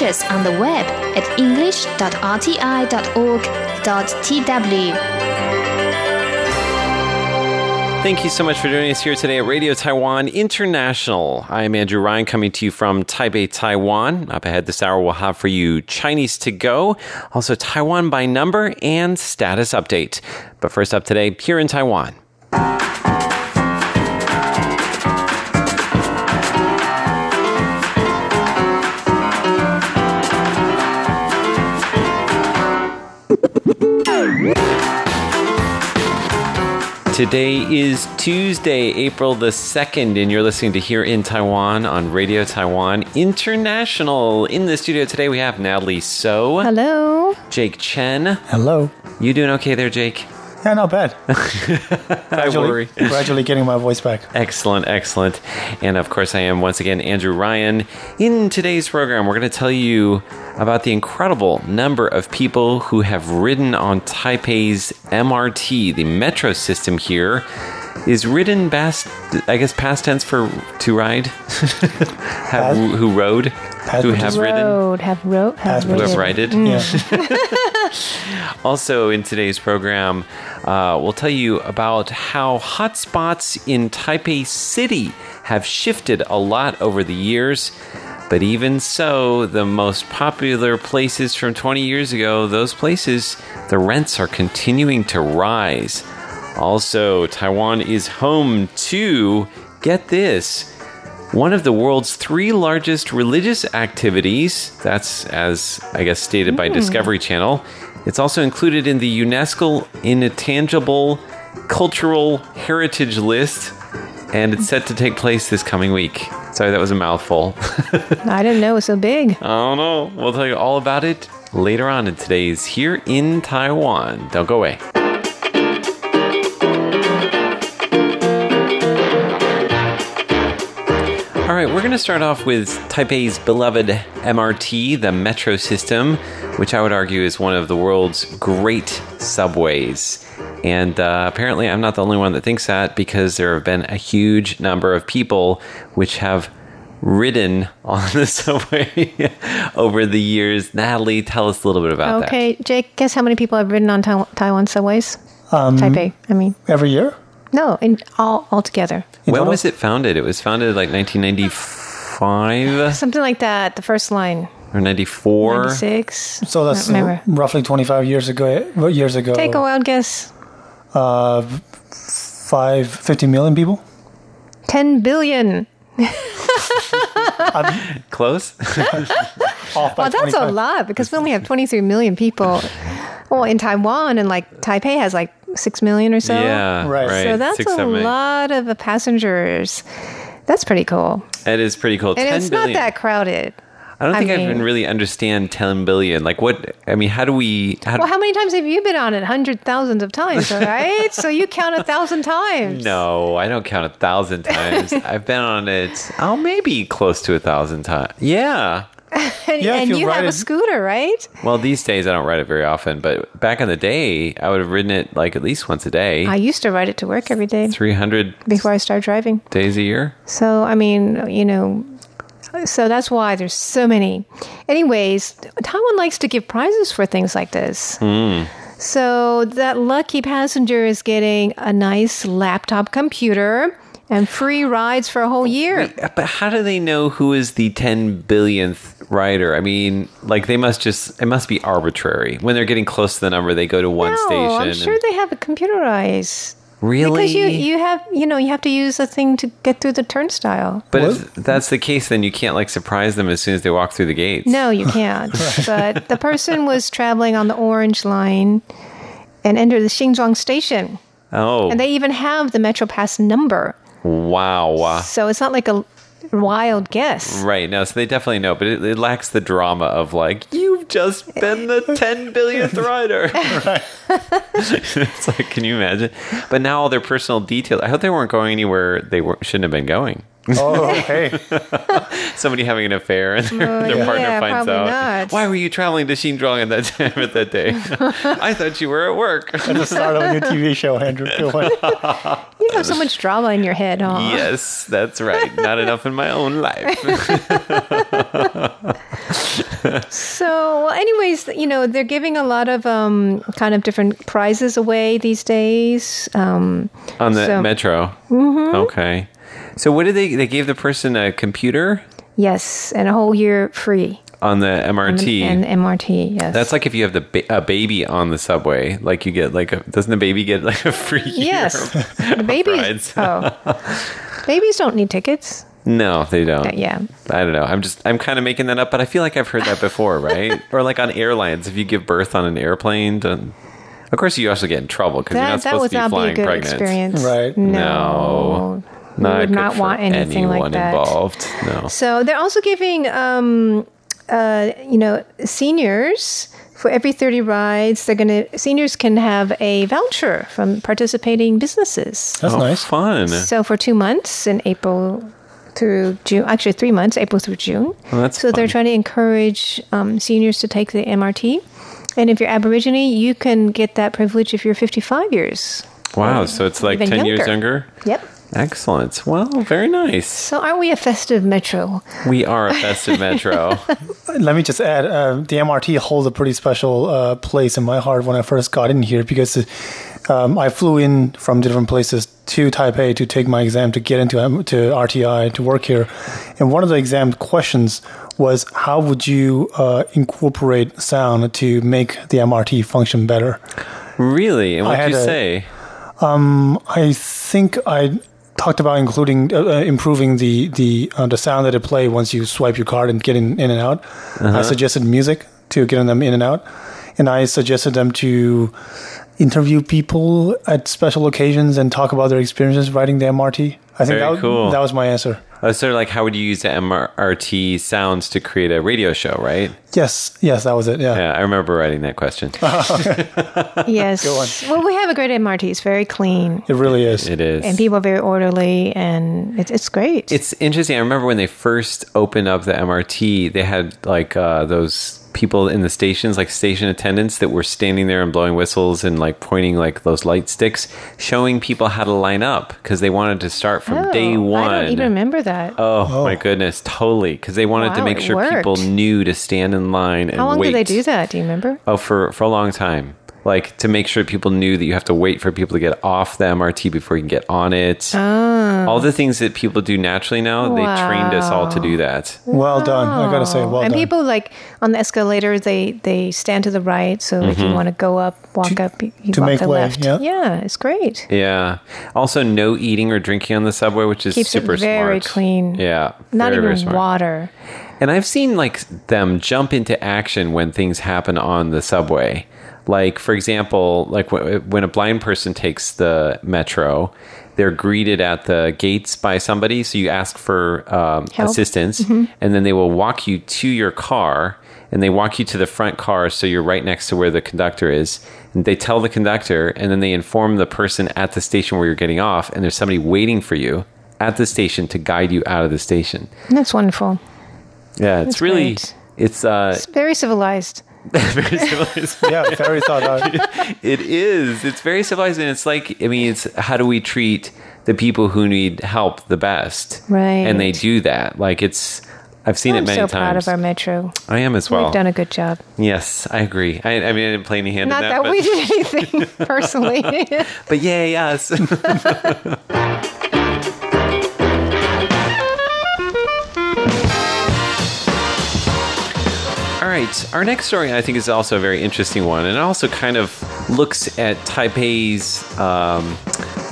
us on the web at english.rti.org.tw. Thank you so much for joining us here today at Radio Taiwan International. I'm Andrew Ryan coming to you from Taipei, Taiwan. Up ahead this hour, we'll have for you Chinese to go, also Taiwan by number, and status update. But first up today, here in Taiwan. Today is Tuesday, April the 2nd, and you're listening to Here in Taiwan on Radio Taiwan International. In the studio today, we have Natalie So, Hello. Jake Chen. Hello. You doing okay there, Jake? Yeah, not bad. I Gradually, worry. gradually getting my voice back. Excellent, excellent. And of course, I am once again Andrew Ryan. In today's program, we're going to tell you about the incredible number of people who have ridden on Taipei's MRT, the metro system here. Is ridden past, I guess, past tense for to ride? have, who rode? Past who have is- ridden? Road, have wrote, have Who have ridden. ridden? Yeah. Also, in today's program, uh, we'll tell you about how hotspots in Taipei City have shifted a lot over the years. But even so, the most popular places from 20 years ago, those places, the rents are continuing to rise. Also, Taiwan is home to, get this, one of the world's three largest religious activities. That's as I guess stated by hmm. Discovery Channel. It's also included in the UNESCO Intangible Cultural Heritage List, and it's set to take place this coming week. Sorry, that was a mouthful. I didn't know it was so big. I don't know. We'll tell you all about it later on in today's Here in Taiwan. Don't go away. Right, we're going to start off with Taipei's beloved MRT, the metro system, which I would argue is one of the world's great subways. And uh, apparently, I'm not the only one that thinks that because there have been a huge number of people which have ridden on the subway over the years. Natalie, tell us a little bit about that. Okay, Jake, guess how many people have ridden on Tai- Taiwan subways? Um, Taipei, I mean. Every year? No, in all altogether. In When total? was it founded? It was founded like 1995 Something like that, the first line. or 94. 96. So that's Not remember. roughly 25 years ago. Years ago. Take a wild guess. Uh, five, 50 million people? 10 billion. Off Close? by Well, that's a lot because we only have 23 million people. Well, in Taiwan and like Taipei has like 6 million or so. yeah. Right. Right. So that's Six, a seven, eight. lot of uh, passengers. That's pretty cool. It is pretty cool. And 10 it's billion. not that crowded. I don't I think I, mean- even really understand 10 billion. Like what? I mean, how do we? How Well, how many times have you been on it? Hundred thousands of times, right? so you count a thousand times. no, I don't count a thousand times. I've been on it. Oh, maybe close to a thousand times. Yeah. And, Yeah, and you you have ride a scooter, right? Well, these days I don't ride it very often, but back in the day, I would have ridden it like at least once a day, I used to ride it to work every day 300 before I started driving. days a year. So, I mean, you know, so that's why there's so many. Anyways, Taiwan likes to give prizes for things like this. Hmm. So that lucky passenger is getting a nice laptop computer and free rides for a whole oh, year. But how do they know who is the 10 billionth rider? I mean, like they must just, it must be arbitrary. When they're getting close to the number, they go to one no, station. I'm sure and- they have it computerized. really? Because you, you have you know you have to use a thing to get through the turnstile. but What? if that's the case, then you can't like surprise them as soon as they walk through the gates. No, you can't. but the person was traveling on the orange line and entered the Xinzhuang station, Oh, and they even have the Metro Pass number. Wow. So it's not like a wild guess. Right. No, so they definitely know, but it, it lacks the drama of like, you've just been the 10 billionth rider. it's like, can you imagine? But now all their personal details, I hope they weren't going anywhere they were, shouldn't have been going. Oh, okay. Somebody having an affair and their, oh, their yeah, partner finds out. not. Why were you traveling to Xinzhuang at that time at that day? I thought you were at work. At the start of a new TV show, Andrew. You have so much drama in your head, huh? yes, that's right. Not enough in my own life. So, well, anyways, you know, they're giving a lot of um, kind of different prizes away these days. Um, On the So- metro. Mm-hmm. Okay. So what did they? They gave the person a computer yes, and a whole year free. On the MRT. On, And MRT, yes. That's like if you have the ba- a baby on the subway, like you get like a doesn't the baby get like a free yes. of- the babies. Oh, babies don't need tickets. No, they don't. Yeah. I don't know. I'm just I'm kind of making that up, but I feel like I've heard that before, right? or like on airlines, if you give birth on an airplane, then of course you also get in trouble because you're not that would supposed to be not be a flying good pregnant. experience. Right. No. We Not would good not for want anything like anyone that. involved. No. So they're also giving, um, uh, you know, seniors for every thirty rides. They're gonna seniors can have a voucher from participating businesses. That's oh, nice. Fun. So for two months in April through June, actually three months, April through June. Well, that's so they're trying to encourage um, seniors to take the MRT. And if you're Aborigine, you can get that privilege if you're 55 years. Wow. So it's like Even 10 years younger. younger? Yep. Excellent. Well, very nice. So aren't we a festive metro? We are a festive metro. Let me just add, uh, the MRT holds a pretty special uh, place in my heart when I first got in here because um, I flew in from different places to Taipei to take my exam to get into M- to RTI to work here, and one of the exam questions was how would you uh, incorporate sound to make the MRT function better? really? And what I did you a- say? I think I talked about including uh, uh, improving the the uh, the sound that it play once you swipe your card and get in, in and out. I suggested music to getting them in and out, and I suggested them to interview people at special occasions and talk about their experiences riding the MRT. I think Very that, cool. that was my answer. Uh, so, like, how would you use the MRT sounds to create a radio show, right? Yes, yes, that was it. Yeah. Yeah, I remember writing that question. Yes. Well, we have a great MRT. It's very clean. It really is. It is. And people are very orderly, and it's, it's great. It's interesting. I remember when they first opened up the MRT, they had like uh, those people in the stations, like station attendants, that were standing there and blowing whistles and like pointing like those light sticks, showing people how to line up because they wanted to start from Oh, day one. I don't even remember that. Oh, oh. my goodness, totally. Because they wanted to make sure worked. people knew to stand in line and How long wait. did they do that? Do you remember? Oh, for for a long time. Like to make sure people knew that you have to wait for people to get off the MRT before you can get on it. All the things that people do naturally now, they trained us all to do that. Well done. I gotta say, well and done. And people like on the escalator, they they stand to the right. So if Mm-hmm. you want to go up, walk up, you, you to walk make the way, left. yeah. it's great. Yeah. Also, no eating or drinking on the subway, which is Keeps it super very smart. clean. Yeah. Not very, very even smart. water. And I've seen like them jump into action when things happen on the subway. Like for example, like wh- when a blind person takes the metro, they're greeted at the gates by somebody. So you ask for um, assistance, Mm-hmm. and then they will walk you to your car, and they walk you to the front car, so you're right next to where the conductor is. And they tell the conductor, and then they inform the person at the station where you're getting off, and there's somebody waiting for you at the station to guide you out of the station. That's wonderful. Yeah, it's That's really great. it's uh It's very civilized. very civilized. yeah, very thought out. it is. It's very civilized and it's like I mean it's how do we treat the people who need help the best? Right. And they do that. Like it's I've seen I'm it many so times. proud of our metro. I am as well. We've done a good job. yes, I agree. I, I mean I didn't play any hand Not in that, that, we did anything personally. but yay us. Right, our next story I think is also a very interesting one, and it also kind of looks at Taipei's, um,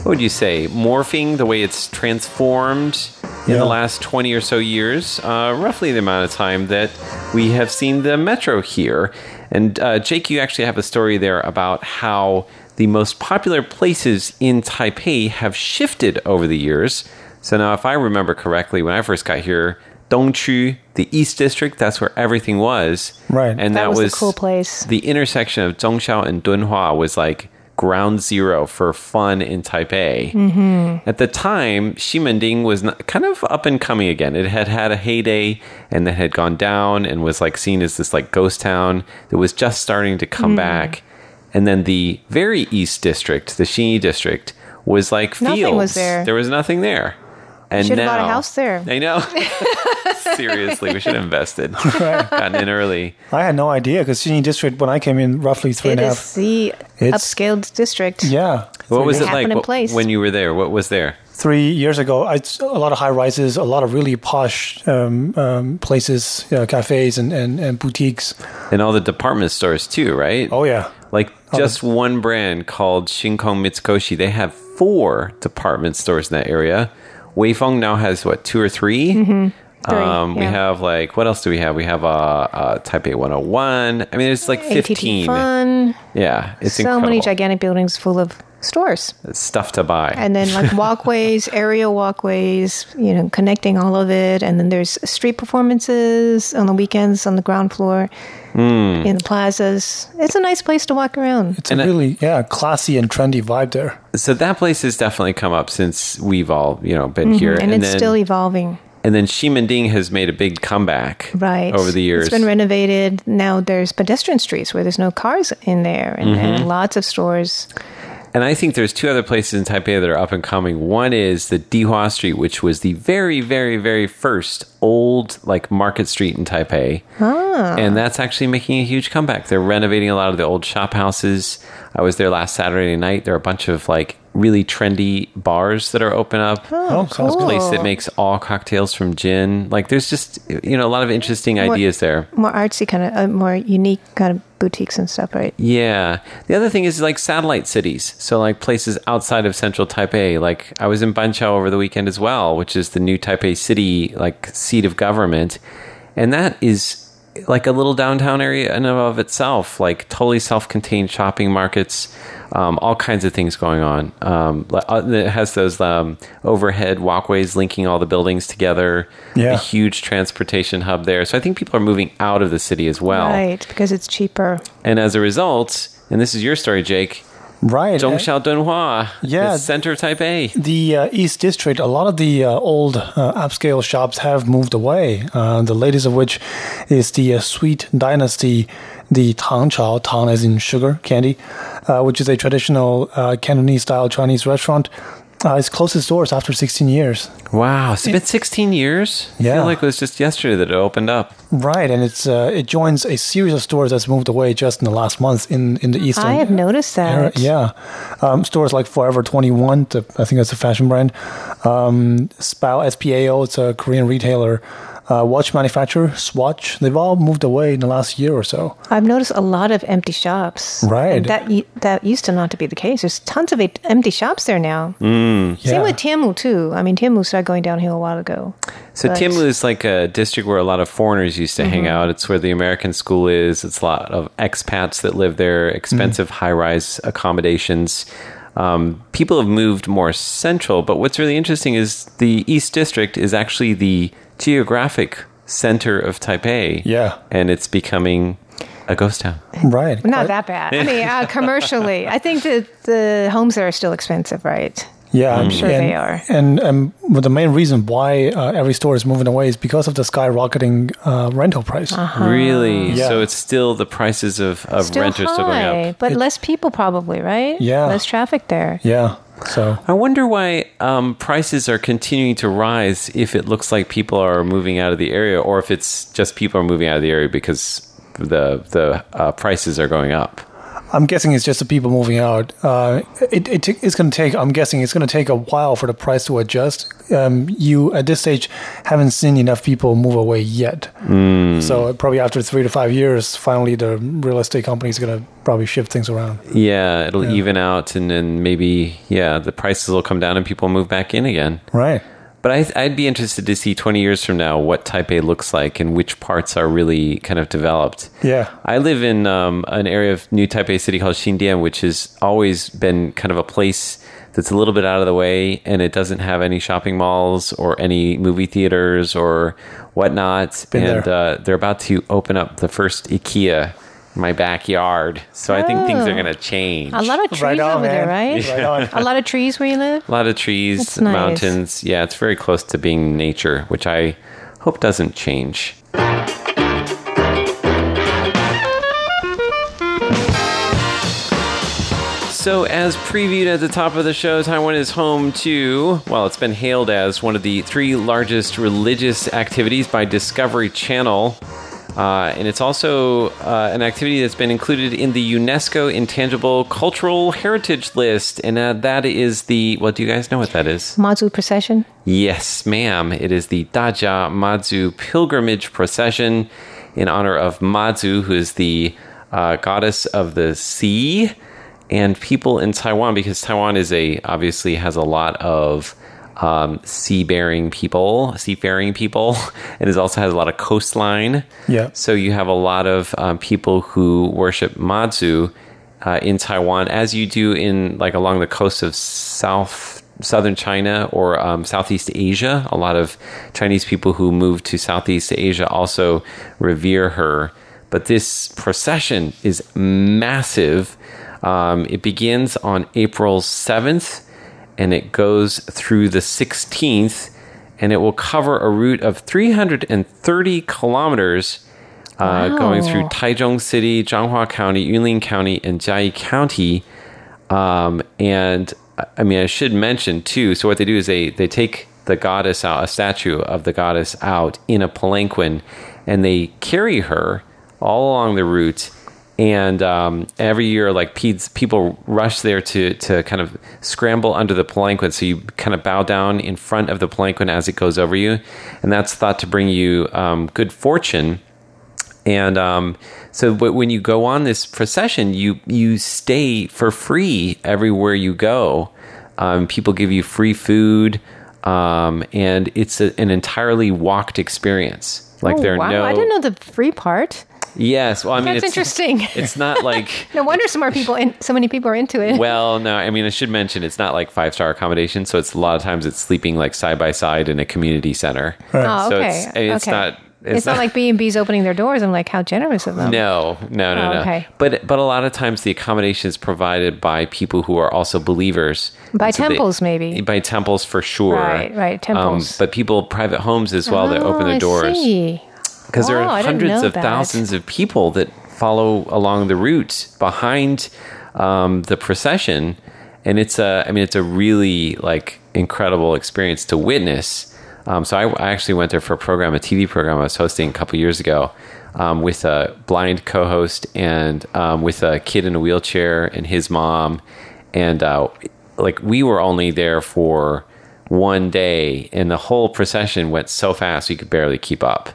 what would you say, morphing, the way it's transformed in Yeah. the last 20 or so years, uh, roughly the amount of time that we have seen the metro here. And uh, Jake, you actually have a story there about how the most popular places in Taipei have shifted over the years. So now, if I remember correctly, when I first got here, Dongqu, the East District, that's where everything was. Right. And that, That was the cool place. The intersection of Zhongxiao and Dunhua was like ground zero for fun in Taipei. Mm-hmm. At the time, Ximending was not, kind of up and coming again. It had had a heyday and then had gone down and was like seen as this like ghost town that was just starting to come back. And then the very East District, the Xinyi District, was like fields. Nothing was there. There was nothing there. And Should have bought a house there. I know. Seriously, we should have invested. Gotten in early. I had no idea because Xinyi District, when I came in, roughly three It and a is half. the It's- upscale district. Yeah. What was it like in place. when you were there? What was there? Three years ago, I, a lot of high rises, a lot of really posh um, um, places, uh, cafes, and, and, and boutiques. And all the department stores too, right? Oh, yeah. Like just one brand called Shinkong Mitsukoshi. They have four department stores in that area. Weifeng now has what two or 3 Mm-hmm. Three, Um, We have like what else do we have? We have uh, uh, Taipei 101. I mean, it's like ATT fifteen. Fun. Yeah, it's so incredible. many gigantic buildings full of stores. stuff to buy. And then like walkways, aerial walkways, you know, connecting all of it. And then there's street performances on the weekends on the ground floor Hmm. in the plazas. It's a nice place to walk around. It's And a I- really, yeah, classy and trendy vibe there. so that place has definitely come up since we've all you know been here, Mm-hmm. And, it's then, still evolving. and then Ximending has made a big comeback Right. over the years. It's been renovated. Now there's pedestrian streets where there's no cars in there and, Mm-hmm. and lots of stores. And I think there's two other places in Taipei that are up and coming. One is the Dihua Street, which was the very, very, very first old like market street in Taipei. And that's actually making a huge comeback. They're renovating a lot of the old shop houses. I was there last Saturday night. There are a bunch of like really trendy bars that are open up. Oh, sounds a place that makes all cocktails from gin. Like there's just you know a lot of interesting ideas there. More artsy kind of, uh, more unique kind of boutiques and stuff, right? Yeah. The other thing is like satellite cities. So like places outside of central Taipei. Like I was in Banqiao over the weekend as well, which is the new Taipei city like seat of government. And that is like a little downtown area in and of itself, like totally self-contained shopping markets, um, all kinds of things going on. Um, uh, it has those um, overhead walkways linking all the buildings together. Yeah. A huge transportation hub there. So I think people are moving out of the city as well. Right, because it's cheaper. And as a result, and this is your story, Jake, Right. Zhongxiao Dunhua, Yeah. the center of Taipei. The uh, East District, a lot of the uh, old uh, upscale shops have moved away. Uh, the latest of which is the uh, Sweet Dynasty, the Tangchao, Tang as in sugar candy, uh, which is a traditional uh, Cantonese style Chinese restaurant. Uh, it's closed its doors after 16 years. Wow, it's been 16 years. I Yeah. feel like it was just yesterday that it opened up. Right, and it's uh, it joins a series of stores that's moved away just in the last month in, in the eastern. I have noticed area. that. Yeah, um, stores like Forever Twenty One, I think that's a fashion brand. Um, Spao SPAO, it's a Korean retailer. Uh, watch manufacturer Swatch, they've all moved away in the last year or so. I've noticed a lot of empty shops. Right. And that that used to not to be the case. There's tons of empty shops there now. Mm. Same Yeah. with Tianmu too. I mean, Tianmu started going downhill a while ago. So But- Tianmu is like a district where a lot of foreigners used to hang out. It's where the American school is. It's a lot of expats that live there, expensive high-rise accommodations. Um, people have moved more central, but what's really interesting is the East District is actually the geographic center of Taipei. Yeah. And it's becoming a ghost town. Right. Not that bad. I mean, uh, commercially, I think that the homes there are still expensive, right? Yeah, I'm sure they are. And um, but the main reason why uh, every store is moving away is because of the skyrocketing uh, rental price. Really? Yeah. So it's still the prices of, of Still rent are still going up. but less people probably, right? Yeah. less traffic there. Yeah. So I wonder why um, prices are continuing to rise if it looks like people are moving out of the area, or if it's just people are moving out of the area because the the uh, prices are going up. I'm guessing it's just the people moving out. Uh, it, it t- it's going to take. I'm guessing it's going to take a while for the price to adjust. Um, you at this stage haven't seen enough people move away yet. So probably after three to five years, finally the real estate company is going to probably shift things around. Yeah, it'll even out, and then maybe yeah, the prices will come down and people move back in again. Right. But I, I'd be interested to see 20 years from now what Taipei looks like and which parts are really kind of developed. Yeah. I live in um, an area of New Taipei City called Xindian, which has always been kind of a place that's a little bit out of the way and it doesn't have any shopping malls or any movie theaters or whatnot. Been and there. Uh, they're about to open up the first IKEA my backyard. So I think things are Oh. going to change. A lot of trees Right on, over there, man. right? Right on. A lot of trees where you live. A lot of trees, That's nice. mountains. Yeah, it's very close to being nature, which I hope doesn't change. So, as previewed at the top of the show, Taiwan is home to, well, it's been hailed as one of the three largest religious activities by Discovery Channel. Uh, and it's also uh, an activity that's been included in the UNESCO Intangible Cultural Heritage List. And uh, that is the, well, do you guys know what that is? Mazu procession. Yes, ma'am. It is the Dajia Mazu pilgrimage procession in honor of Mazu, who is the uh, goddess of the sea and people in Taiwan, because Taiwan is a obviously has a lot of um, seafaring people, seafaring people, and it also has a lot of coastline. Yeah. So you have a lot of um, people who worship Mazu uh, in Taiwan, as you do in like along the coast of South southern China or um, Southeast Asia. A lot of Chinese people who move to Southeast Asia also revere her. But this procession is massive. Um, it begins on April 7th and it goes through the 16th, and it will cover a route of 330 kilometers. Uh, going through Wow. Taichung City, Zhanghua County, Yunlin County, and Jiayi County. Um, and I mean, I should mention too. So what they do is they they take the goddess out, a statue of the goddess out in a palanquin, and they carry her all along the route. And um, every year, like people rush there to to kind of scramble under the palanquin. So you kind of bow down in front of the palanquin as it goes over you, and that's thought to bring you um, good fortune. And um, so, but when you go on this procession, you you stay for free everywhere you go. Um, people give you free food, um, and it's a, an entirely walked experience. Like oh, there are wow. no. I didn't know the free part. Yes, well, I mean, That's it's interesting. It's not like. No wonder so more people in, so many people are into it. Well, no, I mean, I should mention it's not like five star accommodation. So it's a lot of times it's sleeping like side by side in a community center. oh, So okay. it's, it's okay. not. It's, not, like B and B's opening their doors. I'm like, how generous of them. No, no, no, Oh, no. okay. But but a lot of times the accommodation is provided by people who are also believers. By And so they- temples, maybe. By temples for sure. Right, right, temples. Um, but people, private homes as well, that open Oh, their I doors see. Because there are hundreds of that. thousands of people that follow along the route behind um, the procession, and it's a, I mean, it's a really like incredible experience to witness. Um, so I, I actually went there for a program, a TV program I was hosting a couple years ago, um, with a blind co-host and um, with a kid in a wheelchair and his mom, and uh, like we were only there for one day, and the whole procession went so fast we could barely keep up.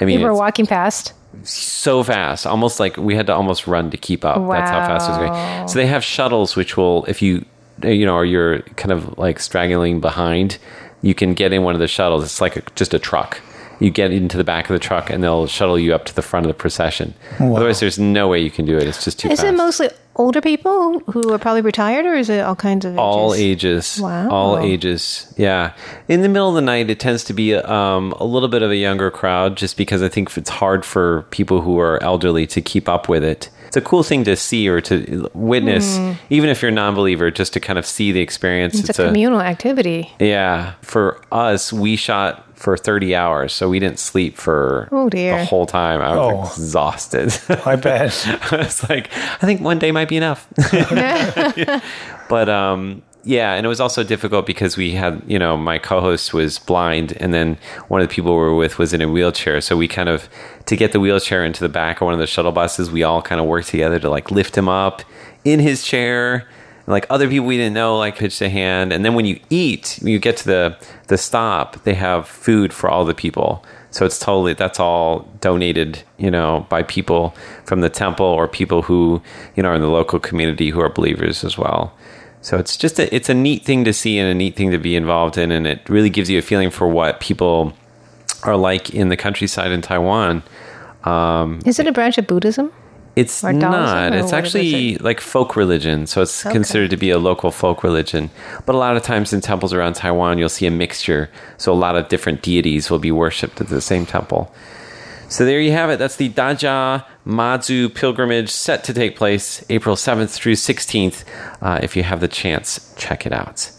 I mean, People were walking past. so fast, almost like we had to almost run to keep up. That's how fast it was going. So they have shuttles, which will, if you, you know, or you're kind of like straggling behind, you can get in one of the shuttles. It's like a, just a truck. You get into the back of the truck, and they'll shuttle you up to the front of the procession. Otherwise, there's no way you can do it. It's just too Is fast. it mostly older people who are probably retired, or is it all kinds of ages? all ages Wow. all ages yeah in the middle of the night it tends to be um, a little bit of a younger crowd just because i think it's hard for people who are elderly to keep up with it it's a cool thing to see or to witness even if you're a non-believer just to kind of see the experience Hmm. It's, a communal activity. yeah for us we shot for 30 hours so we didn't sleep for Oh, dear. the whole time i was Oh. exhausted I bet. I was like, I think one day might be enough. but um, yeah, and it was also difficult because we had, you know, my co-host was blind, and then one of the people we were with was in a wheelchair. So we kind of to get the wheelchair into the back of one of the shuttle buses, we all kind of worked together to like lift him up in his chair. Like other people we didn't know, like pitched a hand, and then when you eat, when you get to the the stop, they have food for all the people. So it's totally that's all donated, you know, by people from the temple or people who you know are in the local community who are believers as well. So it's just a, it's a neat thing to see and a neat thing to be involved in, and it really gives you a feeling for what people are like in the countryside in Taiwan. um, Is it a branch of Buddhism? It's Or not. It's actually it? like folk religion. So it's Okay. considered to be a local folk religion. But a lot of times in temples around Taiwan, you'll see a mixture. So a lot of different deities will be worshipped at the same temple. So there you have it. That's the Dajia Mazu pilgrimage set to take place April 7th through 16th. Uh, if you have the chance, check it out.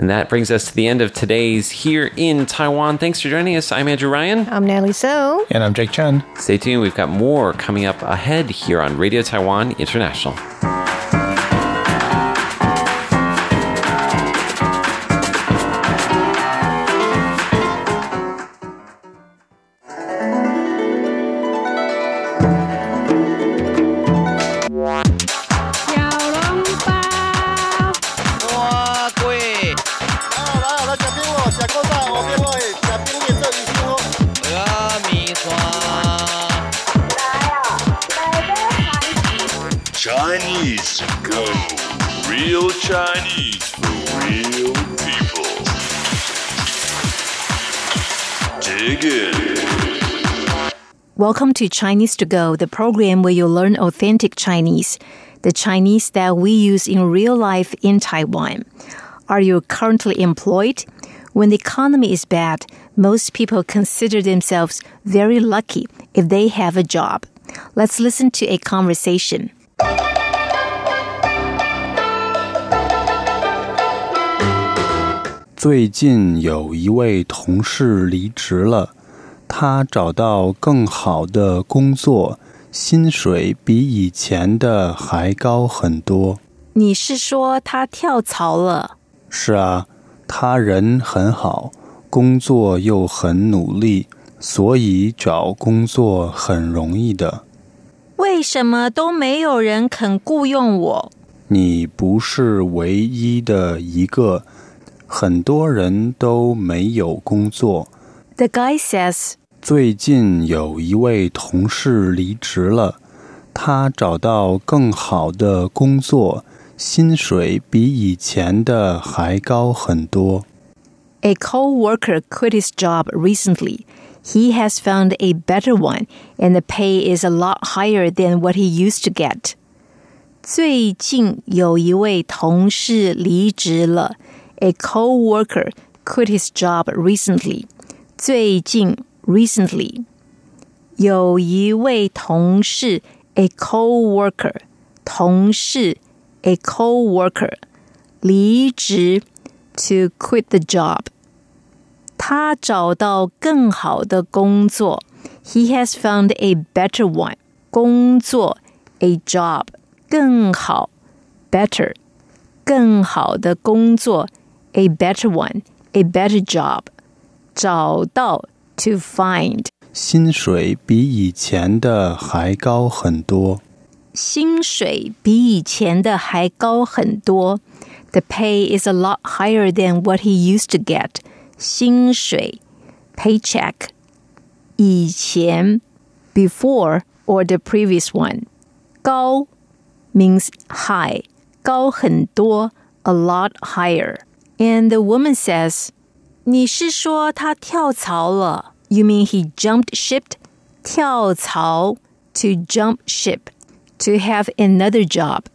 And that brings us to the end of today's Here in Taiwan. Thanks for joining us. I'm Andrew Ryan. I'm Natalie So. And I'm Jake Chen. Stay tuned. We've got more coming up ahead here on Radio Taiwan International. Chinese go. Real Chinese for real people. Dig in. Welcome to Chinese to Go, the program where you learn authentic Chinese, the Chinese that we use in real life in Taiwan. Are you currently employed? When the economy is bad, most people consider themselves very lucky if they have a job. Let's listen to a conversation. 最近有一位同事离职了，他找到更好的工作，薪水比以前的还高很多。你是说他跳槽了？是啊，他人很好，工作又很努力，所以找工作很容易的。为什么都没有人肯雇佣我？你不是唯一的一个，很多人都没有工作。 The guy says, 最近有一位同事离职了，他找到更好的工作，薪水比以前的还高很多。 A co-worker quit his job recently. He has found a better one, and the pay is a lot higher than what he used to get. 最近有一位同事离职了。A co-worker quit his job recently. 最近 recently 有一位同事，a co-worker 同事，a co-worker 离职 to quit the job。 他找到更好的工作，he has found a better one。工作，a job，更好，better，更好的工作，a better one，a better job。找到，to find。薪水比以前的还高很多。薪水比以前的还高很多。The pay is a lot higher than what he used to get. 薪水 paycheck 以前 before or the previous one. 高 means high 高很多 a lot higher. And the woman says, 你是说他跳槽了? You mean he jumped ship? 跳槽 to jump ship to have another job.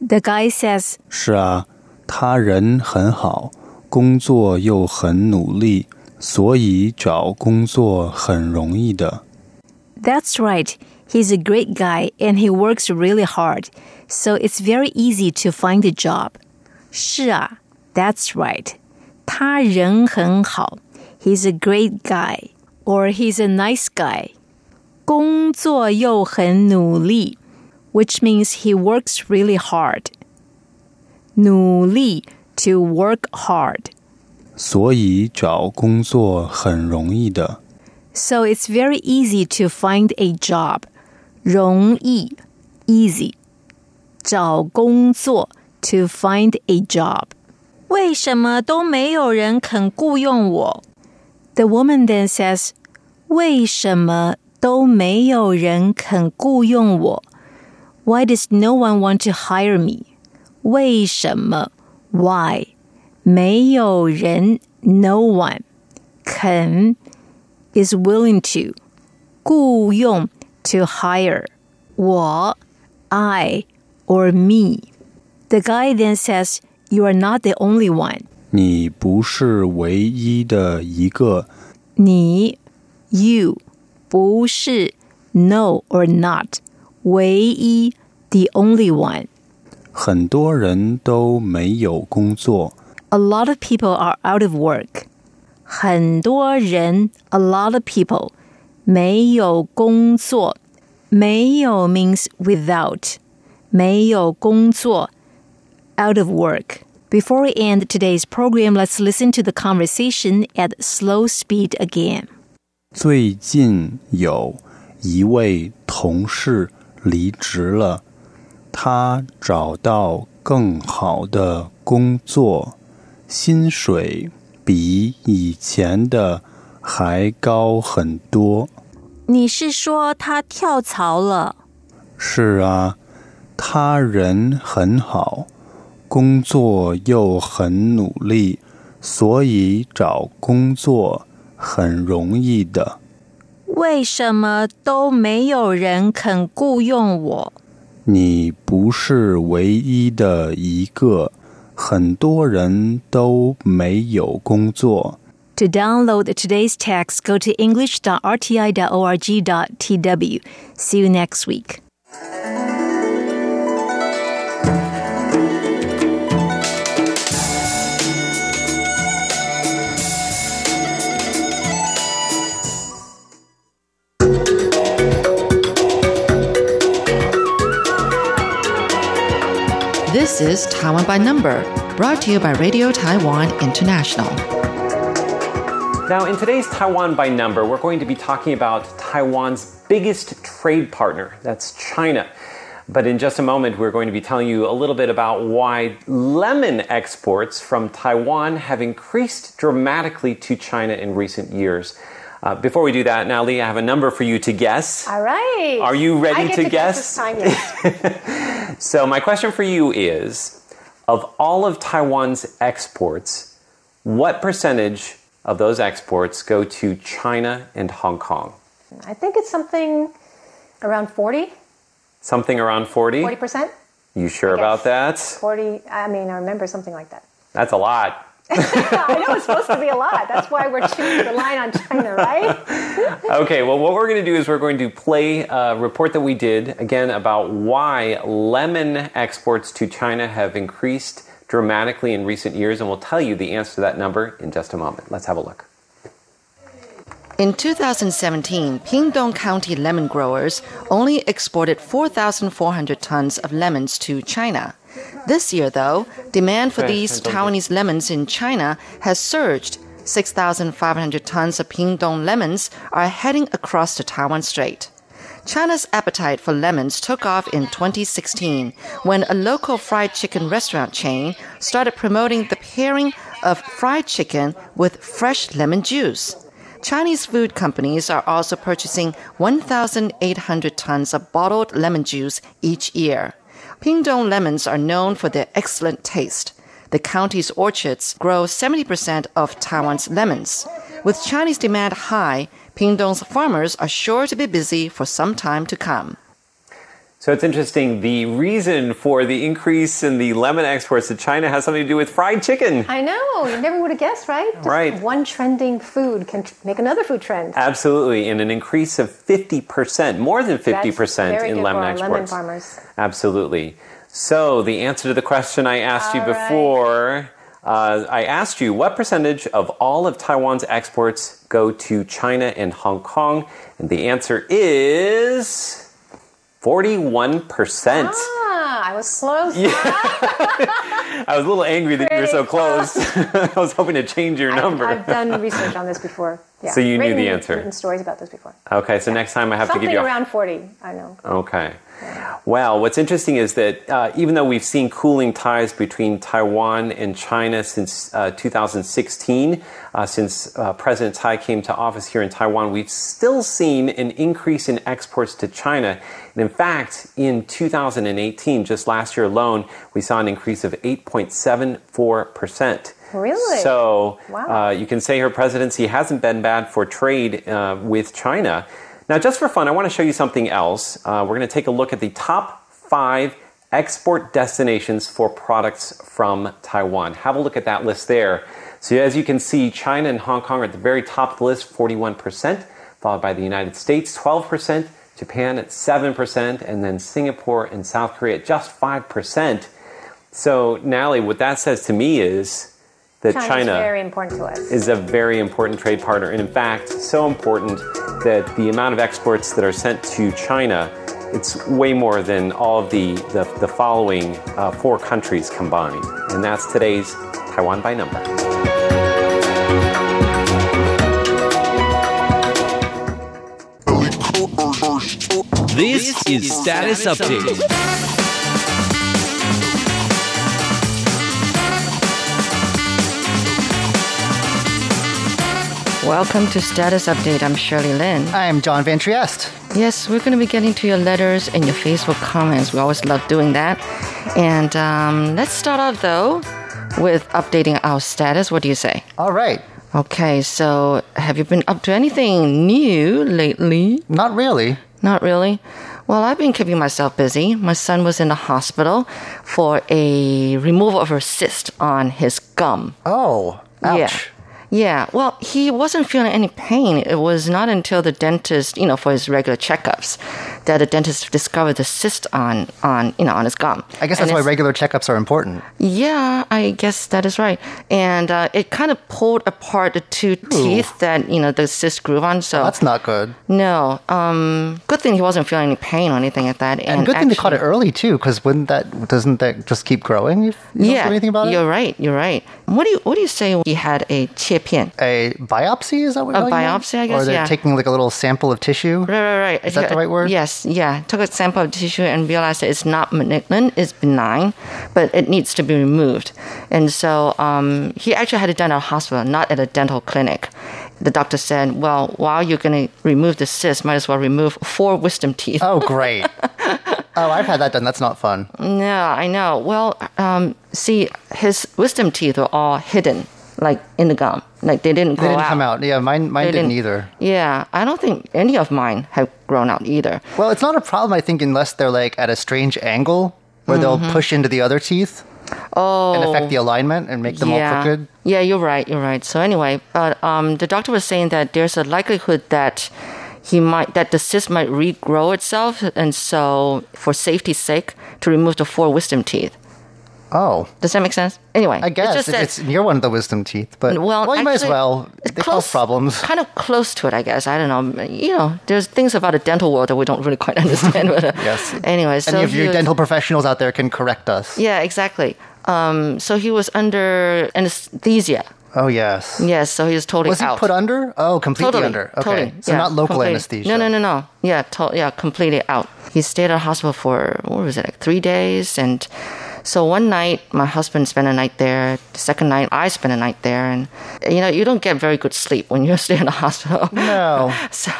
The guy says, 是啊，他人很好， 工作又很努力，所以找工作很容易的。 That's right. He's a great guy and he works really hard. So it's very easy to find a job. 是啊, that's right. 他人很好. He's a great guy. Or he's a nice guy. 工作又很努力, which means he works really hard. 努力 to work hard. 所以找工作很容易的。 So it's very easy to find a job. 容易 easy. 找工作 to find a job. 为什么都没有人肯雇佣我? The woman then says, 为什么都没有人肯雇佣我? Why does no one want to hire me? 为什么 Why? 没有人 no one 肯 is willing to 雇佣 to hire 我 I or me. The guy then says, You are not the only one. 你不是唯一的一个。你 you 不是 no or not 唯一 the only one. 很多人都没有工作。 A lot of people are out of work. 很多人 a lot of people 没有工作。没有 means without. 没有工作 out of work. Before we end today's program, let's listen to the conversation at slow speed again. 最近有一位同事离职了， 他找到更好的工作，薪水比以前的还高很多。你是说他跳槽了？是啊，他人很好，工作又很努力，所以找工作很容易的。为什么都没有人肯雇佣我？你不是唯一的一个，很多人都没有工作。To download today's text, go to english.rti.org.tw. See you next week. This is Taiwan by Number, brought to you by Radio Taiwan International. Now, in today's Taiwan by Number, we're going to be talking about Taiwan's biggest trade partner, that's China. But in just a moment, we're going to be telling you a little bit about why lemon exports from Taiwan have increased dramatically to China in recent years. Uh, before we do that, now, Lee, I have a number for you to guess. All right. Are you ready I get to to guess? this time, yes. So, my question for you is of all of Taiwan's exports, what percentage of those exports go to China and Hong Kong? I think it's something around 40, Something around 40? 40%. You sure about that? 40, I mean, I remember something like that. That's a lot. I know it's supposed to be a lot. That's why we're choosing the line on China, right? Okay, well, what we're going to do is we're going to play a report that we did again about why lemon exports to China have increased dramatically in recent years, and we'll tell you the answer to that number in just a moment. Let's have a look. In 2017, Pingdong County lemon growers only exported 4,400 tons of lemons to China. This year, though, demand for these Taiwanese lemons in China has surged. 6,500 tons of Pingdong lemons are heading across the Taiwan Strait. China's appetite for lemons took off in 2016 when a local fried chicken restaurant chain started promoting the pairing of fried chicken with fresh lemon juice. Chinese food companies are also purchasing 1,800 tons of bottled lemon juice each year. Pingdong lemons are known for their excellent taste. The county's orchards grow 70% of Taiwan's lemons. With Chinese demand high, Pingdong's farmers are sure to be busy for some time to come. So it's interesting. The reason for the increase in the lemon exports to China has something to do with fried chicken. I know. You never would have guessed, right? Just Right. One trending food can make another food trend. Absolutely, and an increase of 50%, more than 50% That's very in lemon exports. lemon farmers. Absolutely. So, the answer to the question I asked you All right. before, uh, I asked you what percentage of all of Taiwan's exports go to China and Hong Kong? And the answer is 41%. Ah, I was close. I was a little angry that you were so Pretty close. I was hoping to change your I've- number. I've, done research on this before. Yeah. So you knew the answer. I've written stories about this before. okay, so next time I have to give you a around 40, I know. Okay. Well, what's interesting is that uh, even though we've seen cooling ties between Taiwan and China since uh, 2016, uh, since uh, President Tsai came to office here in Taiwan, we've still seen an increase in exports to China. And in fact, in 2018, just last year alone, we saw an increase of 8.74%. Really? So Wow. uh, you can say her presidency hasn't been bad for trade uh, with China. Now, just for fun, I want to show you something else. Uh, we're going to take a look at the top five export destinations for products from Taiwan. Have a look at that list there. So, as you can see, China and Hong Kong are at the very top of the list, 41%, followed by the United States, 12%, Japan at 7%, and then Singapore and South Korea at just 5%. So, Nally, what that says to me is that China's China very important to us. is a very important trade partner, and in fact, so important that the amount of exports that are sent to China, it's way more than all of the, the, the following uh, four countries combined. And that's today's Taiwan by number. This is Status Update. Welcome to Status Update. I'm Shirley Lin. I'm John Van Trieste. Yes, we're going to be getting to your letters and your Facebook comments. We always love doing that. And um, let's start off though with updating our status. What do you say? All right. Okay, so have you been up to anything new lately? Not really. Not really. Well, I've been keeping myself busy. My son was in the hospital for a removal of a cyst on his gum. Oh, ouch. Yeah. Yeah, well, he wasn't feeling any pain. It was not until the dentist, you know, for his regular checkups, that the dentist discovered the cyst on, on, you know, on his gum. I guess And that's why regular checkups are important. yeah, I guess that is right. And uh, it kind of pulled apart the two teeth that you know the cyst grew on. So That's not good. no. Um, good thing he wasn't feeling any pain or anything like that. And, good thing they caught it early too, because wouldn't that doesn't that just keep growing? If you don't Yeah, do anything about you're it. right. You're right. What do you What do you say? He had a 切片 A biopsy is that what? A you're calling it? biopsy, I guess, Or they're yeah. taking like a little sample of tissue. Right, right, right. Is that the right word? Yes, yeah. Took a sample of tissue and realized that it's not malignant, it's benign, but it needs to be removed. And so um, he actually had it done at a hospital, not at a dental clinic. The doctor said, well, while you're going to remove the cyst, might as well remove four wisdom teeth. Oh, great. oh, I've had that done. That's not fun. No, I know. Well, um, see, his wisdom teeth were all hidden, like in the gum. Like they didn't They didn't out. come out. Yeah, mine mine They didn't, either. Yeah, I don't think any of mine have grown out either. Well, it's not a problem, I think, unless they're like at a strange angle where they'll push into the other teeth Mm-hmm. Oh, and affect the alignment and make them all crooked. Yeah, you're right. You're right. So anyway, but um, the doctor was saying that there's a likelihood that he might that the cyst might regrow itself, and so for safety's sake, to remove the four wisdom teeth. Oh, Does that make sense? Anyway, I guess just if that- it's near one of the wisdom teeth, but well, you might as well. it's They cause problems. Kind of close to it, I guess. I don't know. You know, there's things about the dental world that we don't really quite understand. but, uh, Yes. Anyway, so Any of you was- dental professionals out there can correct us. Yeah, exactly. Um, so he was under anesthesia. Oh yes. Yes, so he was totally Was he out. put under? Oh, completely totally under. Okay, Totally. so yeah, not local completely. anesthesia. No, no, no, no. Yeah, to- yeah, completely out. He stayed at the hospital for what was it, like three days, and so one night my husband spent a night there. The second night I spent a night there, and you know you don't get very good sleep when you're staying in the hospital. No. So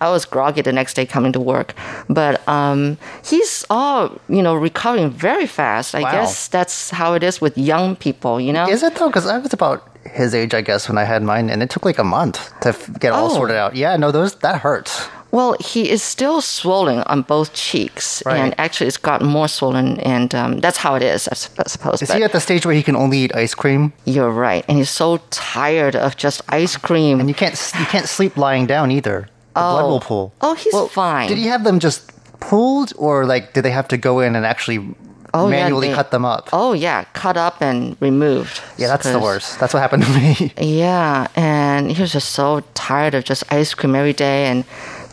I was groggy the next day coming to work. But um, he's all, you know, recovering very fast. I Wow. guess that's how it is with young people, you know? Is it though? Because I was about his age, I guess, when I had mine, and it took like a month to get all Oh. sorted out. Yeah, no, those that hurts. Well, he is still swollen on both cheeks, Right. and actually, it's gotten more swollen, and um, that's how it is, I, sup- I suppose. Is but he at the stage where he can only eat ice cream, you're right, and he's so tired of just ice cream. and you can't you can't sleep lying down either? The blood will pool. Oh, he's Well, fine. Did he have them just pulled, or like did they have to go in and actually Oh, yeah, manually they- cut them up? Oh yeah, cut up and removed. yeah, that's the worst. That's what happened to me. Yeah, and he was just so tired of just ice cream every day and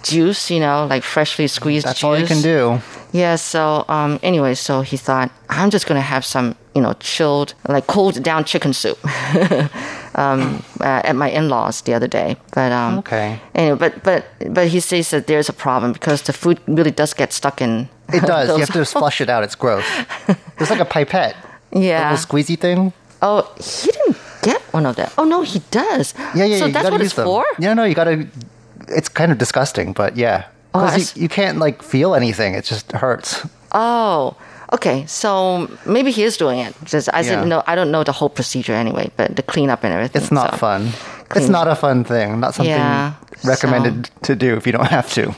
juice, you know, like freshly squeezed That's juice. all he can do. Yeah, so um anyway, so he thought I'm just going to have some, you know, chilled like cooled down chicken soup. um uh, at my in-laws the other day. But um Okay. Anyway, but but but he says that there's a problem because the food really does get stuck in It does. you have to flush it out. It's gross. It's like a pipette. Yeah. A little squeezy thing. Oh, he didn't get one of that. Oh no, he does. Yeah, yeah. So you that's what use it's them. for? Yeah, no, you gotta. It's kind of disgusting, but yeah. Oh, Because that's- you, you can't like feel anything. It just hurts. Oh, okay. So maybe he is doing it. Just I Yeah. didn't know. I don't know the whole procedure anyway, but the cleanup and everything. It's not so. fun. Clean- It's not a fun thing. Not something Yeah, recommended to do if you don't have to.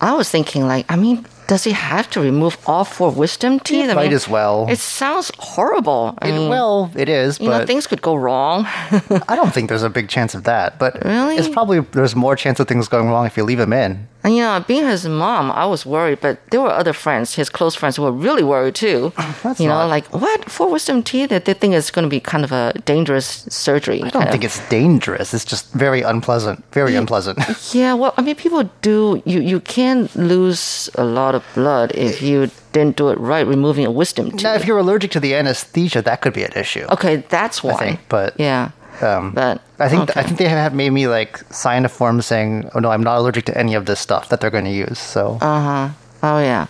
I was thinking, like, I mean, does he have to remove all four wisdom teeth? I might mean, as well. It sounds horrible. I It- mean, well, it is, you know, things could go wrong. I don't think there's a big chance of that. But Really? it's probably there's more chance of things going wrong if you leave him in. And, you know, being his mom, I was worried, but there were other friends, his close friends, who were really worried too. Oh, that's you know, like what four wisdom teeth? That they think it's going to be kind of a dangerous surgery. I don't think it's dangerous. It's just very unpleasant. Very unpleasant. Yeah, well, I mean, people do. You you can lose a lot of blood if you didn't do it right, removing a wisdom tooth. now, if you're allergic to the anesthesia, that could be an issue. okay, that's why. I think, but yeah, um, but I think okay. I think they have made me like sign a form saying, "Oh no, I'm not allergic to any of this stuff that they're going to use." So Uh huh. Oh yeah.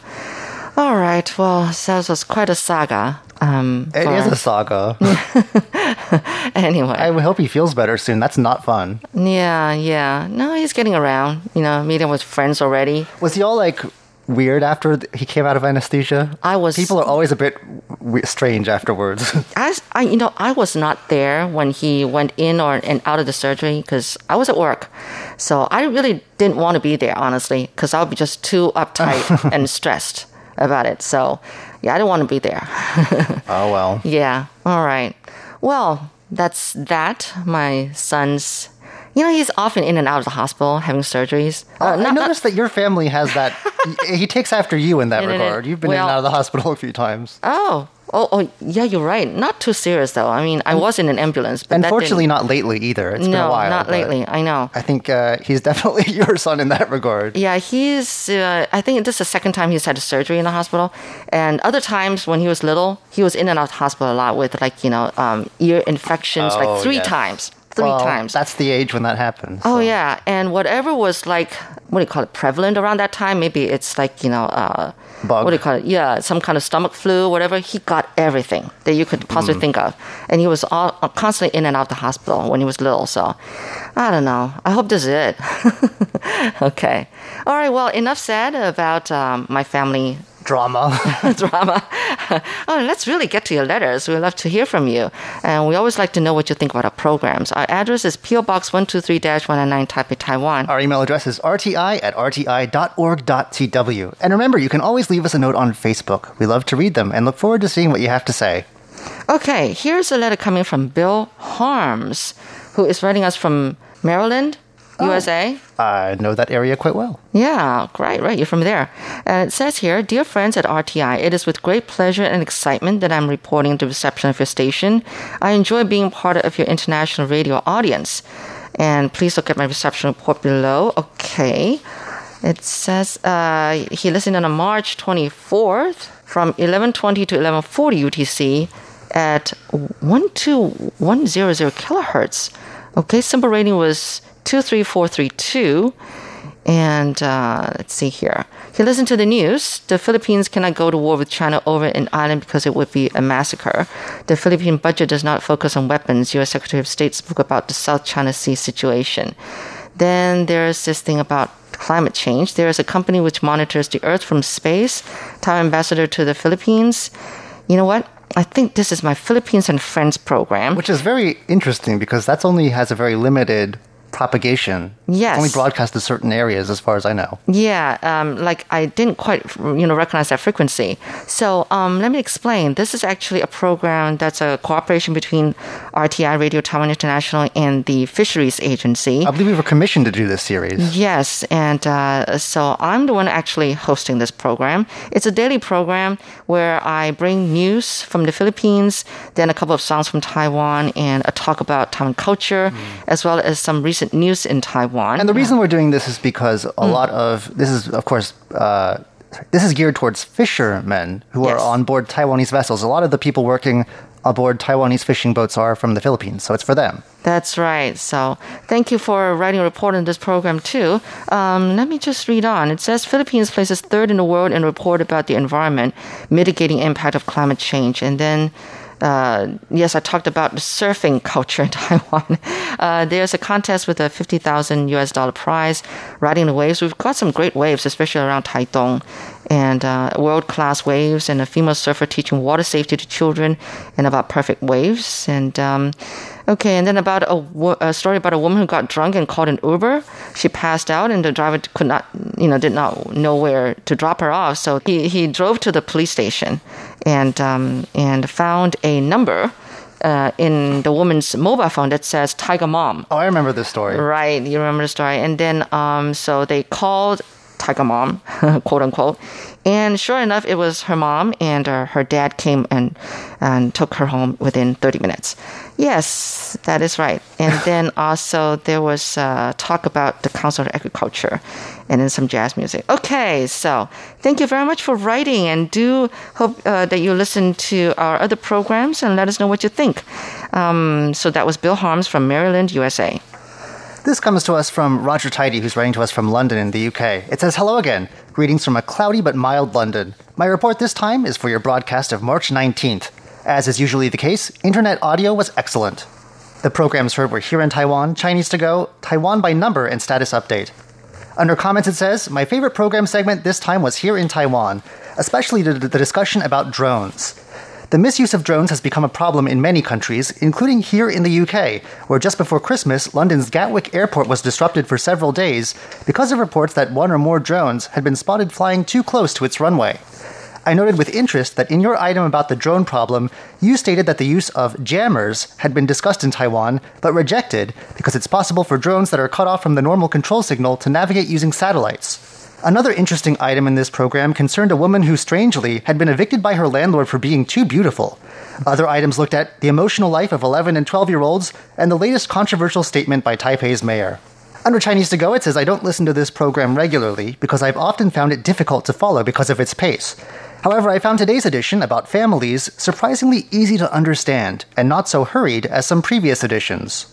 All right. Well, that was quite a saga. Um, It for- is a saga. anyway. I hope he feels better soon. That's not fun. yeah, yeah. No, he's getting around. You know, meeting with friends already. Was he all like weird after he came out of anesthesia? I was- People are always a bit strange afterwards. As I, you know, I was not there when he went in or and out of the surgery because I was at work, so I really didn't want to be there honestly because I'll be just too uptight and stressed about it. So, yeah, I didn't want to be there. oh well. yeah. All right. Well, that's that. My son's. You know, he's often in and out of the hospital having surgeries. Uh, I not- not- noticed that your family has that. he takes after you in that No, no, no. regard. You've been in and out of the hospital a few times. oh, oh, oh, yeah, you're right. Not too serious though. I mean, I was in an ambulance, but Unfortunately, didn't- lately either. It's been no, a while. not lately. I know. I think uh, he's definitely your son in that regard. Yeah, he's. Uh, I think this is the second time he's had a surgery in the hospital, and other times when he was little, he was in and out of the hospital a lot with like you know um, ear infections, Oh, like three yes. times, three Well, times. That's the age when that happens. Oh so. yeah, and whatever was like, what do you call it, prevalent around that time? Maybe it's like you know, uh, Bug. what do you call it? Yeah, some kind of stomach flu, whatever. He got everything that you could possibly Hmm. think of, and he was all uh, constantly in and out of the hospital when he was little. So, I don't know. I hope this is it. okay. All right. Well, enough said about um, my family Drama. drama. oh, let's really get to your letters. We love to hear from you. And we always like to know what you think about our programs. Our address is PO Box 123-199 Taipei, Taiwan. Our email address is rti at rti.org.tw. And remember, you can always leave us a note on Facebook. We love to read them and look forward to seeing what you have to say. Okay, here's a letter coming from Bill Harms, who is writing us from Maryland, USA. I know that area quite well. Yeah, great, right. You're from there. And it says here Dear friends at RTI, it is with great pleasure and excitement that I'm reporting the reception of your station. I enjoy being part of your international radio audience. And please look at my reception report below. Okay. It says uh, he listened on March 24th from 1120 to 1140 UTC at 12100 kilohertz. Okay, SINPO rating was 23432. And uh, let's see here. He listened to the news. The Philippines cannot go to war with China over an island because it would be a massacre. The Philippine budget does not focus on weapons. U.S. Secretary of State spoke about the South China Sea situation. Then there's this thing about climate change. There is a company which monitors the Earth from space. Taiwan ambassador to the Philippines. You know what? I think this is my Philippines and Friends program. Which is very interesting because that's only has a very limited propagation. Yes. It's only broadcast to certain areas as far as I know. Yeah, um, like I didn't quite, you know, recognize that frequency. So um, let me explain. This is actually a program that's a cooperation between RTI Radio Taiwan International and the Fisheries Agency. I believe we were commissioned to do this series. Yes, and uh, so I'm the one actually hosting this program. It's a daily program where I bring news from the Philippines, then a couple of songs from Taiwan, and a talk about Taiwan culture, as well as some recent news in Taiwan. And the reason we're doing this is because a lot of this is, of course, uh, this is geared towards fishermen who are on board Taiwanese vessels. A lot of the people working aboard Taiwanese fishing boats are from the Philippines, so it's for them. That's right. So thank you for writing a report on this program too. Um, let me just read on. It says Philippines places third in the world in report about the environment, mitigating impact of climate change, and then. Uh, yes, I talked about the surfing culture in Taiwan. Uh, there's a contest with a 50,000 US dollar prize, riding the waves. We've got some great waves, especially around Taitung, and uh, world class waves, and a female surfer teaching water safety to children, and about perfect waves. And um, Okay, and then about a, wo- a story about a woman who got drunk and called an Uber. She passed out, and the driver could not, you know, did not know where to drop her off. So he, he drove to the police station, and um, and found a number uh, in the woman's mobile phone that says Tiger Mom. Oh, I remember this story. Right, you remember the story. And then, um, so they called Tiger Mom, quote unquote. And sure enough, it was her mom, and uh, her dad came and and took her home within 30 minutes. Yes, that is right. And then also there was uh, talk about the Council of Agriculture, and then some jazz music. Okay, so thank you very much for writing, and do hope uh, that you listen to our other programs and let us know what you think. Um, so that was Bill Harms from Maryland, USA. This comes to us from Roger Tidy, who's writing to us from London in the UK. It says, Hello again. Greetings from a cloudy but mild London. My report this time is for your broadcast of March 19th. As is usually the case, internet audio was excellent. The programs heard were Here in Taiwan, Chinese to Go, Taiwan by Number, and Status Update. Under comments, it says, My favorite program segment this time was Here in Taiwan, especially the, the discussion about drones. The misuse of drones has become a problem in many countries, including here in the UK, where just before Christmas, London's Gatwick airport was disrupted for several days because of reports that one or more drones had been spotted flying too close to its runway. I noted with interest that in your item about the drone problem, you stated that the use of jammers had been discussed in Taiwan, but rejected because it's possible for drones that are cut off from the normal control signal to navigate using satellites. Another interesting item in this program concerned a woman who, strangely, had been evicted by her landlord for being too beautiful. Other items looked at the emotional life of 11 and 12 year olds and the latest controversial statement by Taipei's mayor. Under Chinese to Go, it says I don't listen to this program regularly because I've often found it difficult to follow because of its pace. However, I found today's edition about families surprisingly easy to understand and not so hurried as some previous editions.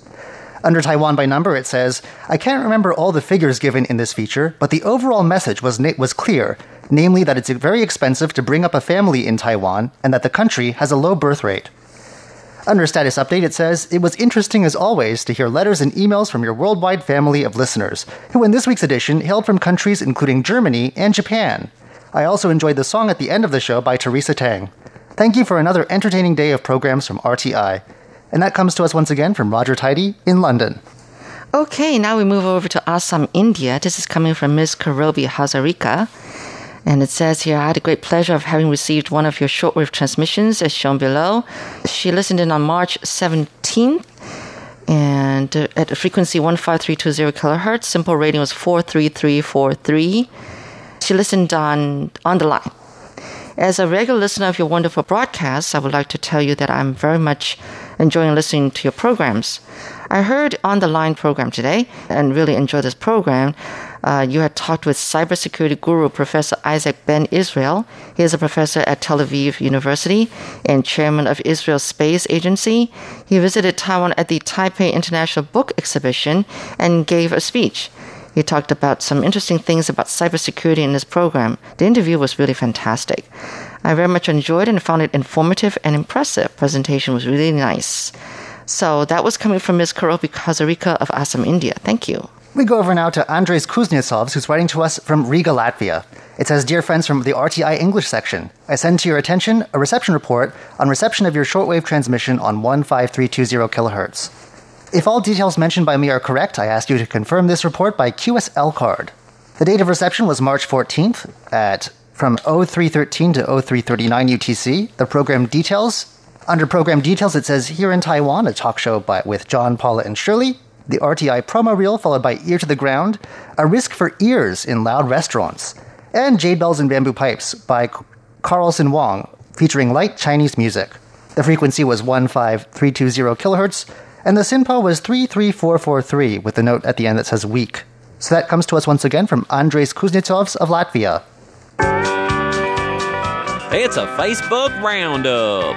Under Taiwan by number, it says, I can't remember all the figures given in this feature, but the overall message was, was clear, namely that it's very expensive to bring up a family in Taiwan and that the country has a low birth rate. Under status update, it says, It was interesting as always to hear letters and emails from your worldwide family of listeners, who in this week's edition hailed from countries including Germany and Japan. I also enjoyed the song at the end of the show by Teresa Tang. Thank you for another entertaining day of programs from RTI. And that comes to us once again from Roger Tidy in London. Okay, now we move over to Assam, India. This is coming from Ms. Karobi Hazarika. And it says here, I had a great pleasure of having received one of your shortwave transmissions as shown below. She listened in on March 17th and uh, at a frequency 15320 kilohertz. SINPO rating was 43343. She listened on, on the line. As a regular listener of your wonderful broadcasts, I would like to tell you that I'm very much enjoying listening to your programs. I heard on the line program today and really enjoyed this program. Uh, you had talked with cybersecurity guru Professor Isaac Ben Israel. He is a professor at Tel Aviv University and chairman of Israel Space Agency. He visited Taiwan at the Taipei International Book Exhibition and gave a speech. He talked about some interesting things about cybersecurity in this program. The interview was really fantastic. I very much enjoyed and found it informative and impressive. Presentation was really nice. So that was coming from Ms. Karobi Hazarika of Assam, India. Thank you. We go over now to Andres Kuznetsovs, who's writing to us from Riga, Latvia. It says, Dear friends from the RTI English section, I send to your attention a reception report on reception of your shortwave transmission on 15320 kilohertz. If all details mentioned by me are correct, I ask you to confirm this report by QSL card. The date of reception was March 14th at from 0313 to 0339 UTC. The program details under program details, it says Here in Taiwan, a talk show by, with John, Paula, and Shirley. The RTI promo reel, followed by Ear to the Ground, A Risk for Ears in Loud Restaurants, and Jade Bells and Bamboo Pipes by Carlson Wong, featuring light Chinese music. The frequency was 15320 kilohertz, and the SINPO was 33443 with the note at the end that says weak. So that comes to us once again from Andres Kuznetsovs of Latvia. It's a Facebook Roundup.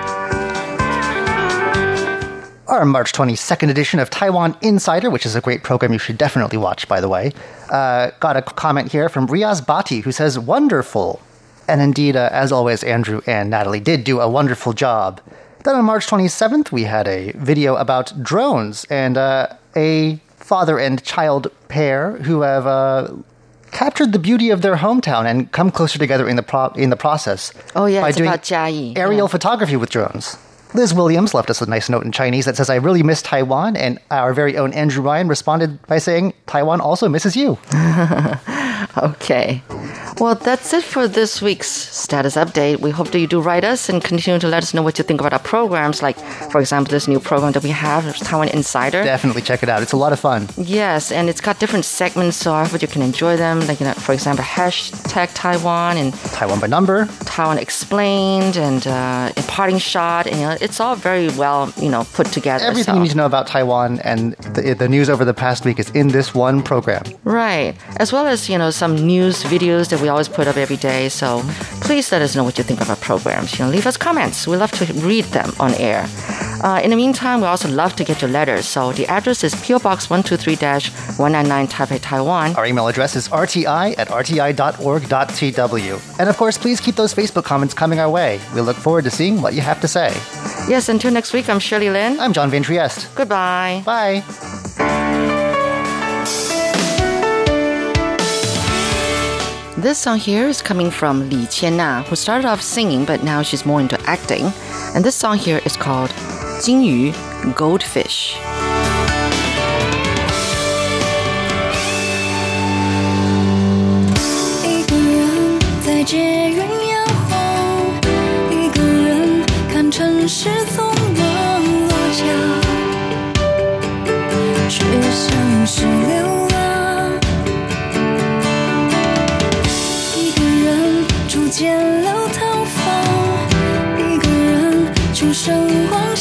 Our March 22nd edition of Taiwan Insider, which is a great program you should definitely watch, by the way, uh, got a comment here from Riaz Bati who says, Wonderful. And indeed, uh, as always, Andrew and Natalie did do a wonderful job. Then on March 27th, we had a video about drones and uh, a father and child pair who have uh, captured the beauty of their hometown and come closer together in the pro- in the process. Oh, yeah, by it's doing about Chiayi. aerial photography with drones. Liz Williams left us a nice note in Chinese that says, I really miss Taiwan. And our very own Andrew Ryan responded by saying, Taiwan also misses you. Okay. Well, that's it for this week's status update. We hope that you do write us and continue to let us know what you think about our programs. Like, for example, this new program that we have, Taiwan Insider. Definitely check it out. It's a lot of fun. Yes, and it's got different segments, so I hope you can enjoy them. Like, you know, for example, hashtag Taiwan and Taiwan by number. Taiwan Explained and uh, a parting shot. And, you know, it's all very well, you know, put together. Everything so- you need to know about Taiwan and the, the news over the past week is in this one program. Right. As well as, you know, some news videos that we always put up every day. So please let us know what you think of our programs. You know, leave us comments. We love to read them on air. Uh, in the meantime, we also love to get your letters. So the address is PO Box 123-199 Taipei, Taiwan. Our email address is rti at rti.org.tw. And of course, please keep those Facebook comments coming our way. We look forward to seeing what you have to say. Yes, until next week, I'm Shirley Lin. I'm John Van Trieste. Goodbye. Bye. This song here is coming from Li Qianna, who started off singing, but now she's more into acting. And this song here is called 金鱼 Goldfish. 一个人在捷运摇晃，一个人看城市匆忙落脚，却像是流 简陋套房，一个人穷生光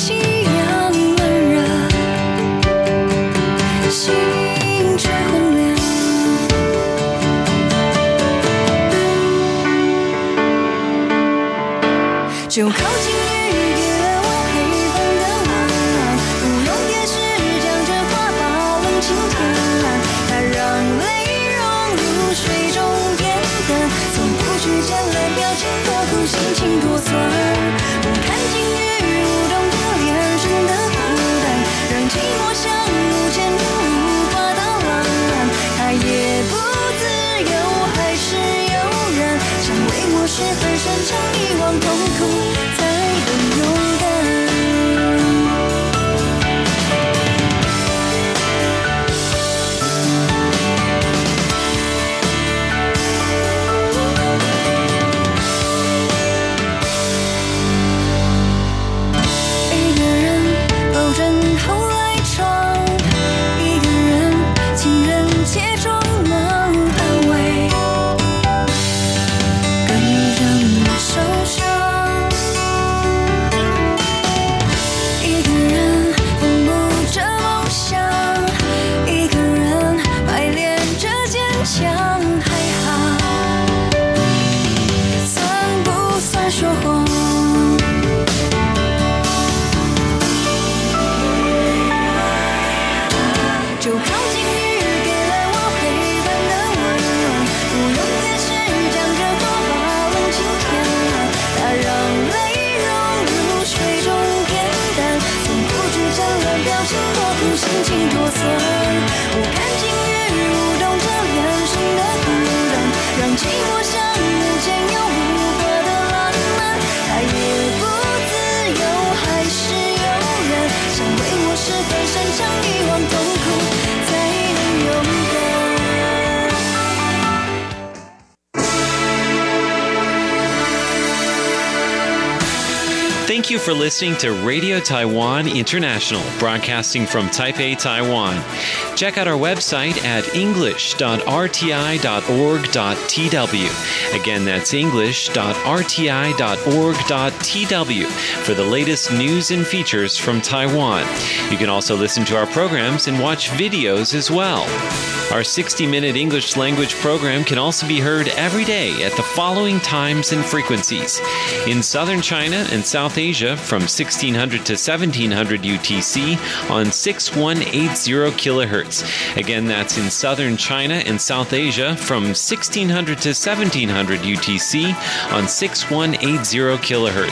listening to Radio Taiwan International, broadcasting from Taipei, Taiwan. Check out our website at english.rti.org.tw. Again, that's english.rti.org.tw for the latest news and features from Taiwan. You can also listen to our programs and watch videos as well. Our 60 minute English language program can also be heard every day at the following times and frequencies. In southern China and South Asia from 1600 to 1700 UTC on 6180 kilohertz. Again, that's in southern China and South Asia from 1600 to 1700 UTC on 6180 kilohertz.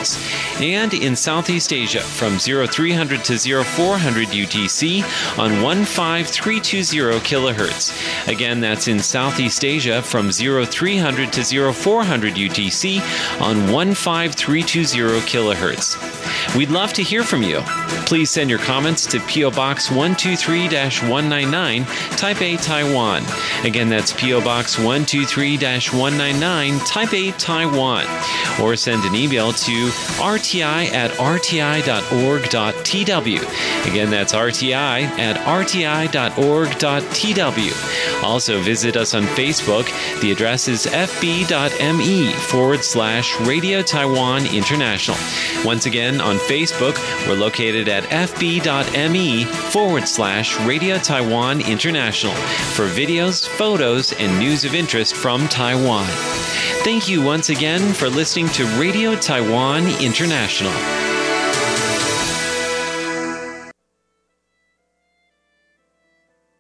And in Southeast Asia from 0300 to 0400 UTC on 15320 kilohertz. Again, that's in Southeast Asia from 0300 to 0400 UTC on 15320 kilohertz. We'd love to hear from you. Please send your comments to PO Box 123 199, Taipei, Taiwan. Again, that's PO Box 123 199, Taipei, Taiwan. Or send an email to rti at rti.org.tw. Again, that's rti at rti.org.tw. Also, visit us on Facebook. The address is fb.me forward slash Radio Taiwan International. Once again, on Facebook, we're located at fb.me forward slash Radio Taiwan International for videos, photos, and news of interest from Taiwan. Thank you once again for listening to Radio Taiwan International.